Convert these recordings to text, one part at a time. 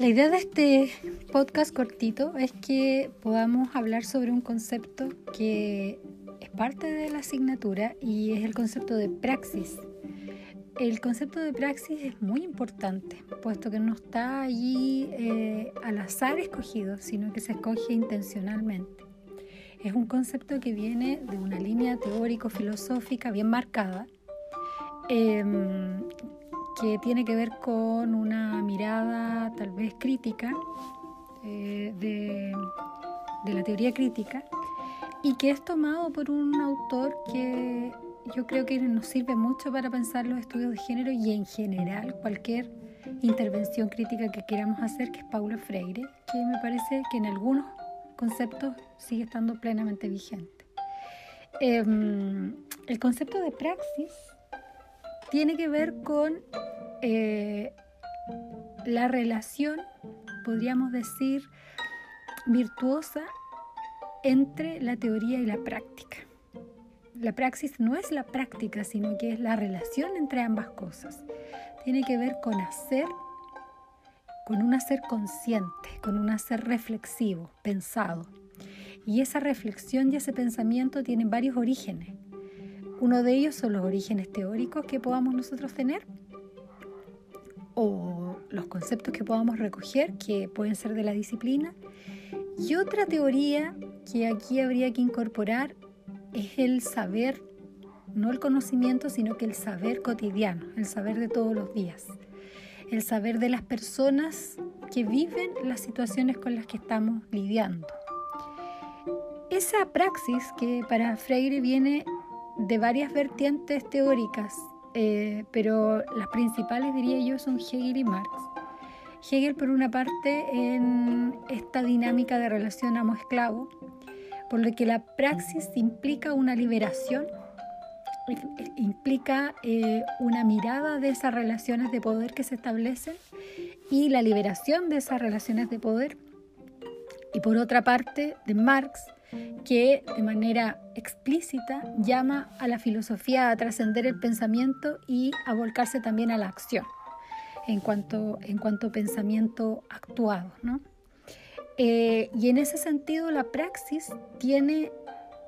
La idea de este podcast cortito es que podamos hablar sobre un concepto que es parte de la asignatura y es el concepto de praxis. El concepto de praxis es muy importante, puesto que no está allí eh, al azar escogido, sino que se escoge intencionalmente. Es un concepto que viene de una línea teórico-filosófica bien marcada, em, que tiene que ver con una mirada tal vez crítica eh, de, la teoría crítica y que es tomado por un autor que yo creo que nos sirve mucho para pensar los estudios de género y en general cualquier intervención crítica que queramos hacer, que es Paulo Freire, que me parece que en algunos conceptos sigue estando plenamente vigente. Em, el concepto de praxis tiene que ver con eh, la relación, podríamos decir, virtuosa entre la teoría y la práctica. La praxis no es la práctica, sino que es la relación entre ambas cosas. Tiene que ver con hacer, con un hacer consciente, con un hacer reflexivo, pensado. Y esa reflexión y ese pensamiento tienen varios orígenes. Uno de ellos son los orígenes teóricos que podamos nosotros tener o los conceptos que podamos recoger que pueden ser de la disciplina. Y otra teoría que aquí habría que incorporar es el saber, no el conocimiento, sino que el saber cotidiano, el saber de todos los días, el saber de las personas que viven las situaciones con las que estamos lidiando. Esa praxis que para Freire viene de varias vertientes teóricas, eh, pero las principales diría yo son Hegel y Marx. Hegel por una parte en esta dinámica de relación amo-esclavo, por lo que la praxis implica una liberación, implica eh, una mirada de esas relaciones de poder que se establecen y la liberación de esas relaciones de poder. Y por otra parte, de Marx, que de manera explícita llama a la filosofía a trascender el pensamiento y a volcarse también a la acción en cuanto, en cuanto pensamiento actuado. Eh, y en ese sentido la praxis tiene,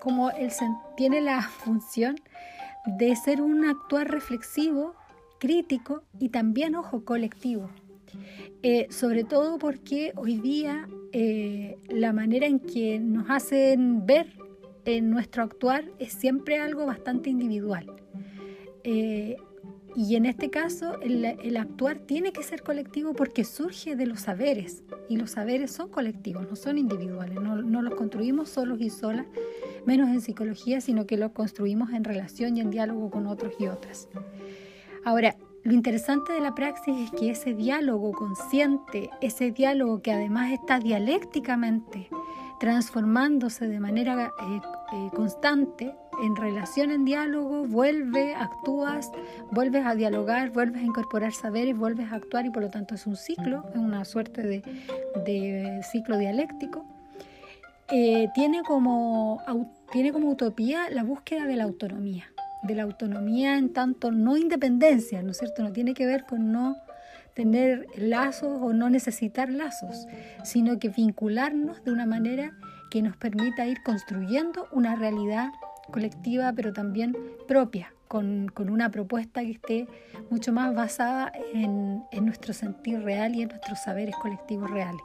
como el, tiene la función de ser un actuar reflexivo, crítico y también, ojo, colectivo. Eh, sobre todo porque hoy día eh, la manera en que nos hacen ver en nuestro actuar es siempre algo bastante individual. Eh, y en este caso el, actuar tiene que ser colectivo porque surge de los saberes y los saberes son colectivos, no son individuales, no, no los construimos solos y solas, menos en psicología, sino que los construimos en relación y en diálogo con otros y otras. Ahora, lo interesante de la praxis es que ese diálogo consciente, ese diálogo que además está dialécticamente transformándose de manera eh, eh, constante, en relación, en diálogo, vuelve, actúas, vuelves a dialogar, vuelves a incorporar saberes, vuelves a actuar y por lo tanto es un ciclo, es una suerte de, ciclo dialéctico. Eh, tiene, como, tiene como utopía la búsqueda de la autonomía de la autonomía en tanto no independencia, ¿no es cierto? No tiene que ver con no tener lazos o no necesitar lazos, sino que vincularnos de una manera que nos permita ir construyendo una realidad colectiva, pero también propia, con, una propuesta que esté mucho más basada en, en nuestro sentir real y en nuestros saberes colectivos reales.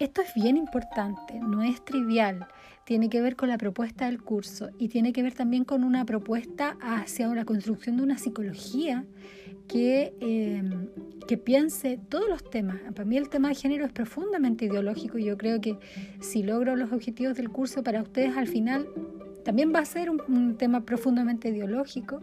Esto es bien importante, no es trivial tiene que ver con la propuesta del curso y tiene que ver también con una propuesta hacia la construcción de una psicología que, em, que piense todos los temas. Para mí el tema de género es profundamente ideológico y yo creo que si logro los objetivos del curso para ustedes al final también va a ser un, tema profundamente ideológico,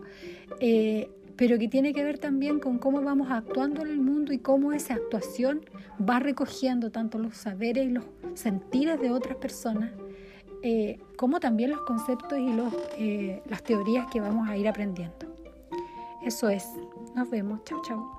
eh, pero que tiene que ver también con cómo vamos actuando en el mundo y cómo esa actuación va recogiendo tanto los saberes y los sentires de otras personas eh, como también los conceptos y los, eh, las teorías que vamos a ir aprendiendo. Eso es. Nos vemos. Chao, chao.